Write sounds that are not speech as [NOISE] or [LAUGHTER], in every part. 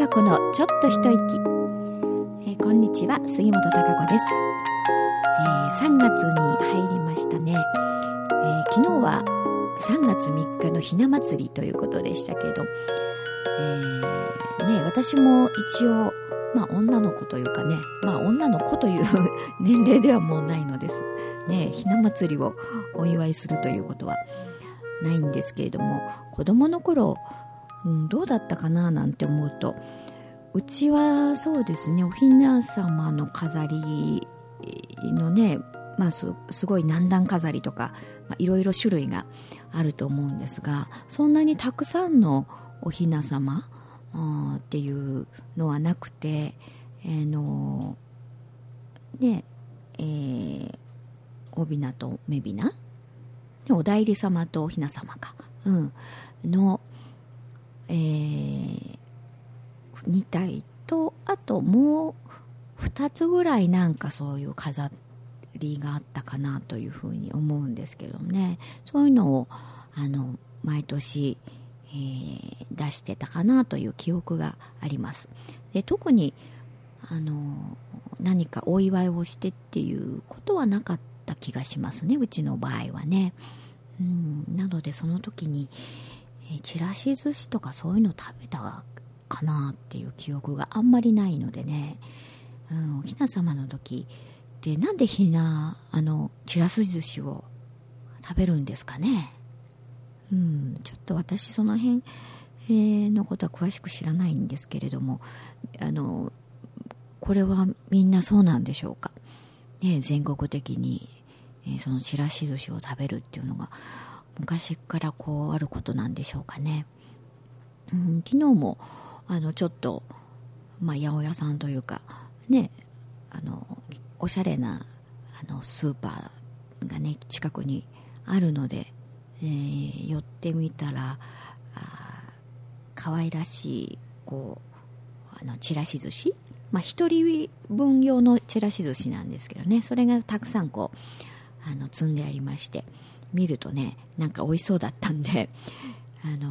貴子のちょっと一息、えー、こんにちは杉本貴子です、えー、3月に入りましたね、えー、昨日は3月3日のひな祭りということでしたけど、えー、ね、私も一応まあ女の子というかね、まあ女の子という [LAUGHS] 年齢ではもうないのです。ね、ひな祭りをお祝いするということはないんですけれども、子供の頃、うん、どうだったかななんて思うと、うちはそうですね、おひな様の飾りのね、まあすごい南段飾りとか、まあ、いろいろ種類があると思うんですが、そんなにたくさんのおひな様、っていうのはなくて、えー、のねえー、おびなとめびなお代理様とおひな様か、うん、の、えー、2体とあともう2つぐらいなんかそういう飾りがあったかなというふうに思うんですけどね。そういうのをあの毎年えー、出してたかなという記憶があります。で特にあの何かお祝いをしてっていうことはなかった気がしますね。うちの場合はね。うん。なのでその時に、え、ちらし寿司とかそういうの食べたかなっていう記憶があんまりないのでね、うん、おひな様の時でなんでひなあのちらし寿司を食べるんですかね？うん、ちょっと私その辺、のことは詳しく知らないんですけれどもあのこれはみんなそうなんでしょうか、ね、全国的に、え、そのちらし寿司を食べるっていうのが昔からこうあることなんでしょうかね、うん、昨日もあのちょっと、まあ、八百屋さんというかねあのおしゃれなあのスーパーがね近くにあるのでえー、寄ってみたらあ可愛らしいこうあのちらし寿司。まあ、1人分用のちらし寿司なんですけどね。それがたくさんこうあの積んでありまして。見るとねなんか美味しそうだったんで、[LAUGHS] あのー、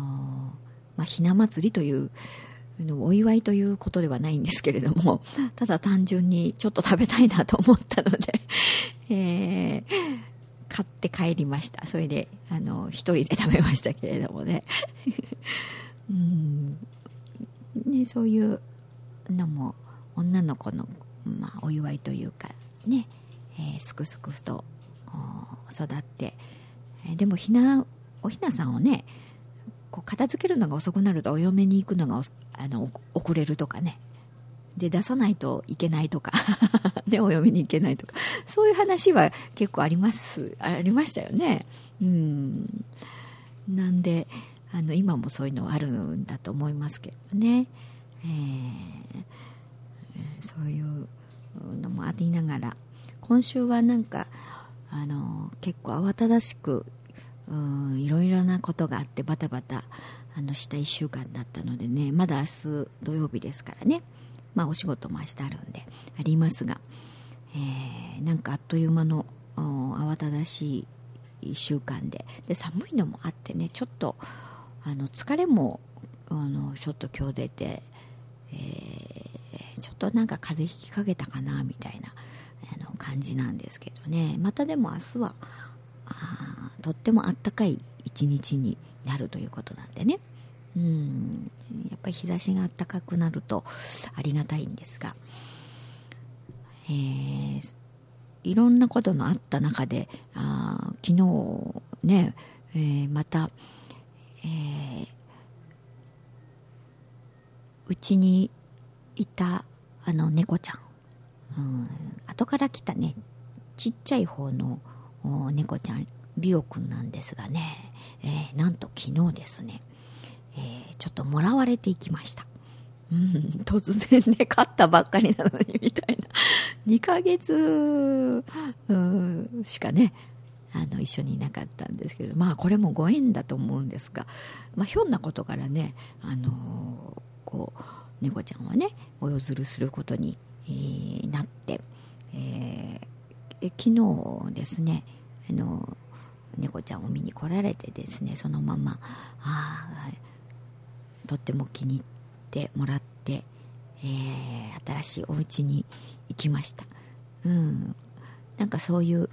まあ、ひな祭りというお祝いということではないんですけれども [LAUGHS] ただ単純にちょっと食べたいなと思ったので、[LAUGHS] えー、買って帰りました。それであの一人で食べましたけれどもね。うん。ねそういうのも女の子の、まあ、お祝いというかね、えー、すくすくと育って、え、でもひなおひなさんをねこう片付けるのが遅くなるとお嫁に行くのがあの遅れるとかね。で出さないといけないとかで [LAUGHS] お嫁に行けないとかそういう話は結構ありますありましたよね。うん。なんであの今もそういうのはあるんだと思いますけどね、えー、そういうのもありながら今週はなんかあの結構慌ただしくいろいろなことがあってバタバタあのした1週間だったのでねまだ明日土曜日ですからね。まあ、お仕事も明日あるんでありますが、えー、なんかあっという間の慌ただしい1週間で。で寒いのもあってねちょっとあの疲れもあのちょっと今日出て、えー、ちょっとなんか風邪ひきかけたかなみたいな。感じなんですけどね。またでも明日はあとってもあったかい一日になるということなんでね。うん。やっぱり日差しが暖かくなるとありがたいんですが、えー、いろんなことのあった中であ昨日ね、えー、またうち、にいたあの猫ちゃん、うん、後から来たねちっちゃい方の猫ちゃんリオくんなんですがね、えー、なんと昨日ですねえー、ちょっともらわれていきました。うん、突然ね、勝ったばっかりなのに、みたいな。2ヶ月、う、しかね、あの、一緒にいなかったんですけど、まあ、これもご縁だと思うんですが、まあ、ひょんなことからね、あのー、こう、猫ちゃんはね、お譲りすることに、えー、なって、えー、昨日ですね、あの猫ちゃんを見に来られてですね、そのまま、あ、とっても気に入ってもらって、えー、新しいお家に行きました。うん。なんかそういう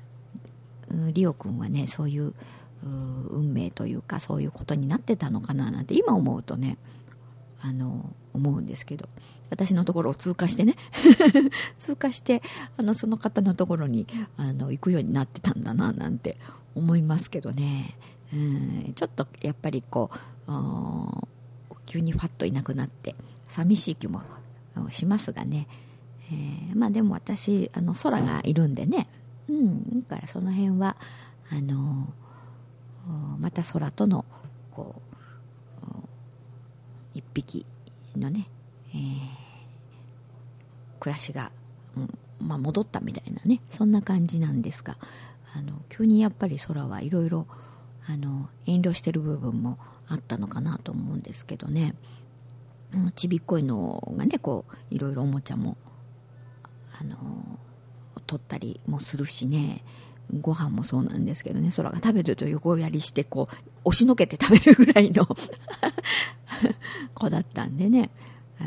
リオ君はねそういう運命というかそういうことになってたのかななんて今思うとねあの思うんですけど私のところを通過してね [LAUGHS] 通過してあのその方のところにあの行くようになってたんだななんて思いますけどね。うんちょっとやっぱりこう急にファッといなくなって寂しい気もしますがね、えー、まあでも私あの空がいるんでね。うんだからその辺はあのまた空とのこう一匹のね、えー、暮らしが、まあ、戻ったみたいなねそんな感じなんですがあの急にやっぱり空はいろいろ遠慮してる部分もあったのかなと思うんですけどね。ちびっこいのがねこういろいろおもちゃもあの取ったりもするしね。ご飯もそうなんですけどね。空が食べると横やりしてこう押しのけて食べるぐらいの子だったんでね、え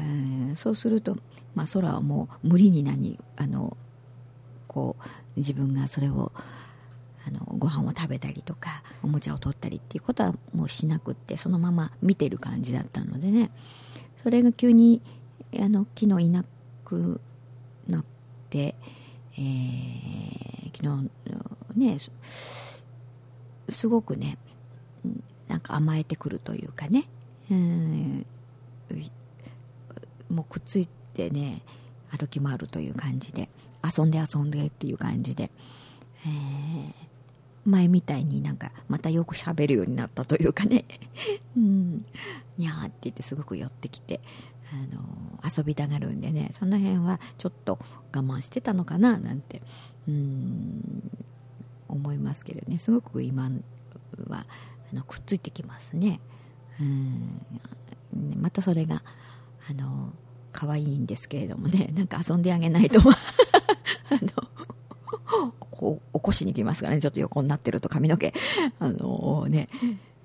ー、そうすると、まあ、空はもう無理に何あのこう自分がそれをあのご飯を食べたりとかおもちゃを取ったりっていうことはもうしなくってそのまま見てる感じだったのでね。それが急にあの昨日いなくなって、えー、昨日ねすごくねなんか甘えてくるというかね。うん。もうくっついてね歩き回るという感じで遊んで遊んでっていう感じで、えー、前みたいになんかまたよく喋るようになったというかね [LAUGHS] うんにゃーって言ってすごく寄ってきてあの遊びたがるんでねその辺はちょっと我慢してたのかななんてうん思いますけどね。すごく今はあのくっついてきますね。うん。またそれがあの可愛いんですけれどもね [LAUGHS] なんか遊んであげないと [LAUGHS] あのこう起こしに来ますからねちょっと横になってると髪の毛。あのね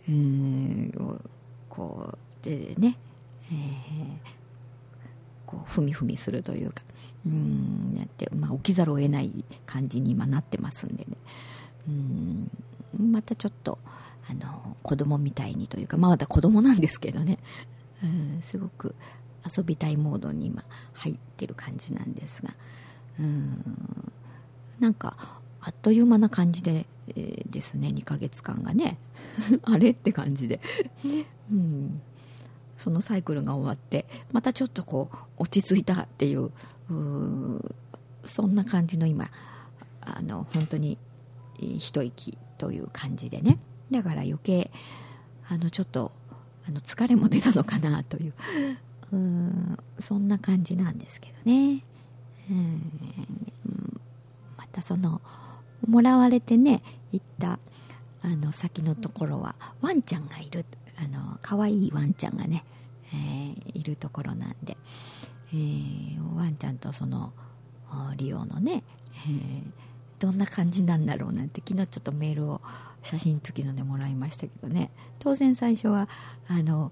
うんこうでね、えー、こうふみふみするというかうんやって、まあ、起きざるを得ない感じに今なってますんでね。うんまたちょっとあの子供みたいにというか、まあ、まだ子供なんですけどね、うん、すごく遊びたいモードに今入ってる感じなんですが。うんなんかあっという間な感じで、えー、ですね2ヶ月間がね。[LAUGHS] あれって感じで、うん、そのサイクルが終わってまたちょっとこう落ち着いたっていうそんな感じの今あの本当に一息という感じでね。だから余計あのちょっとあの疲れも出たのかなという。うんそんな感じなんですけどね。うんまたそのもらわれてね行ったあの先のところはワンちゃんがいるあの可愛いワンちゃんがね、えー、いるところなんで、えー、ワンちゃんとそのリオのね、えーどんな感じなんだろうなんて昨日ちょっとメールを写真付きのでもらいましたけどね。当然最初はあの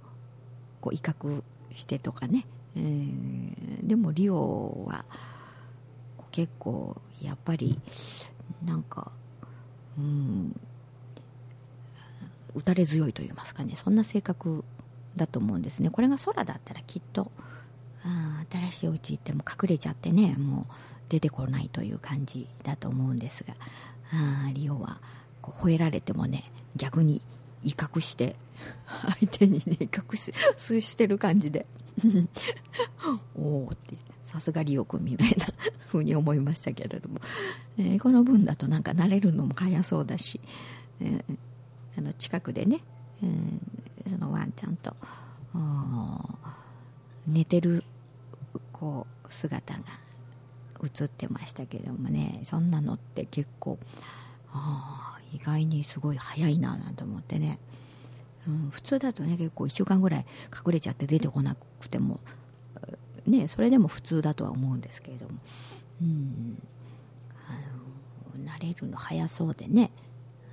こう威嚇してとかね、えー、でもリオは結構やっぱりなんかうん打たれ強いと言いますかね。そんな性格だと思うんですね。これが空だったらきっとあ新しいお家行っても隠れちゃってねもう出てこないという感じだと思うんですが。あリオはこう吠えられてもね逆に威嚇して [LAUGHS] 相手にね威嚇ししてる感じで [LAUGHS] おおってさすがリオ君みたいな風に思いましたけれども、えー、この分だとなんか慣れるのも早そうだし、えー、あの近くでね、えー、そのワンちゃんと寝てるこう姿が映ってましたけどもねそんなのって結構あ意外にすごい早いななんて思ってね、うん、普通だとね結構1週間ぐらい隠れちゃって出てこなくてもねそれでも普通だとは思うんですけれども、うん、あの慣れるの早そうでね、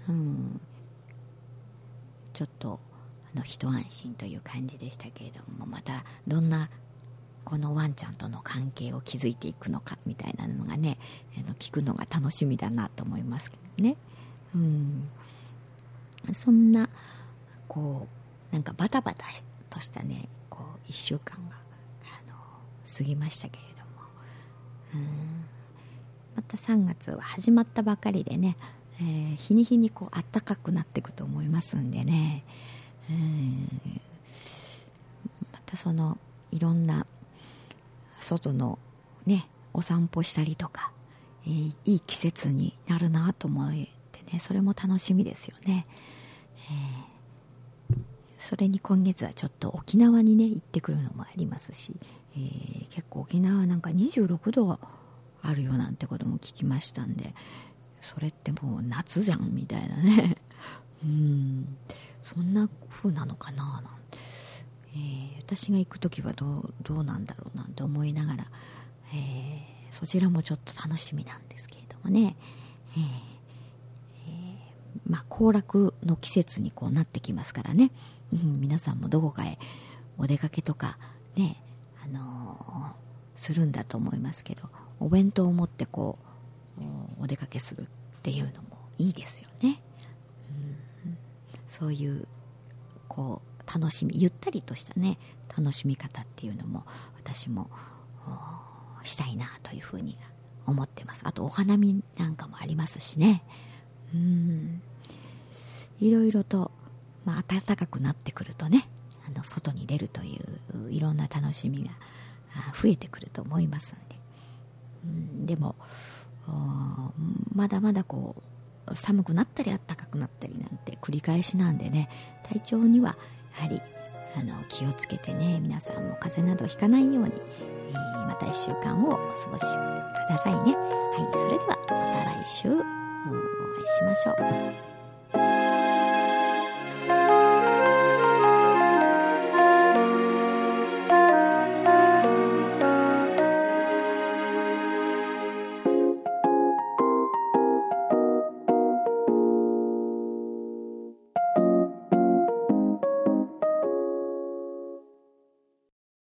うん、ちょっとあの一安心という感じでしたけれどもまたどんなこのワンちゃんとの関係を築いていくのかみたいなのがねあの聞くのが楽しみだなと思いますけどね。うん。そんなこうなんかバタバタとしたねこう1週間があの過ぎましたけれども。うん。また3月は始まったばかりでね、えー、日に日にこう暖かくなっていくと思いますんでね。うん。またそのいろんな外のねお散歩したりとか、えー、いい季節になるなと思ってねそれも楽しみですよね。えー、それに今月はちょっと沖縄にね行ってくるのもありますし、えー、結構沖縄なんか26度あるよなんてことも聞きましたんでそれってもう夏じゃんみたいなね。[LAUGHS] うん。そんな風なのかななんて、えー、私が行く時はどうどうなんだろうなんて思いながら、えー、そちらもちょっと楽しみなんですけれどもね、えーまあ、行楽の季節にこうなってきますからね、うん、皆さんもどこかへお出かけとかね、あのー、するんだと思いますけどお弁当を持ってこうお出かけするっていうのもいいですよね、うん、そういうこう楽しみゆったりとしたね楽しみ方っていうのも私もしたいなというふうに思ってます。あとお花見なんかもありますしね。うん。いろいろと、まあ、暖かくなってくるとねあの外に出るといういろんな楽しみが増えてくると思いますんで、うん、でもまだまだこう寒くなったり暖かくなったりなんて繰り返しなんでね体調にはやはりあの気をつけてね皆さんも風邪などひかないように、えー、また1週間をお過ごしくださいね。はいそれではまた来週お会いしましょう。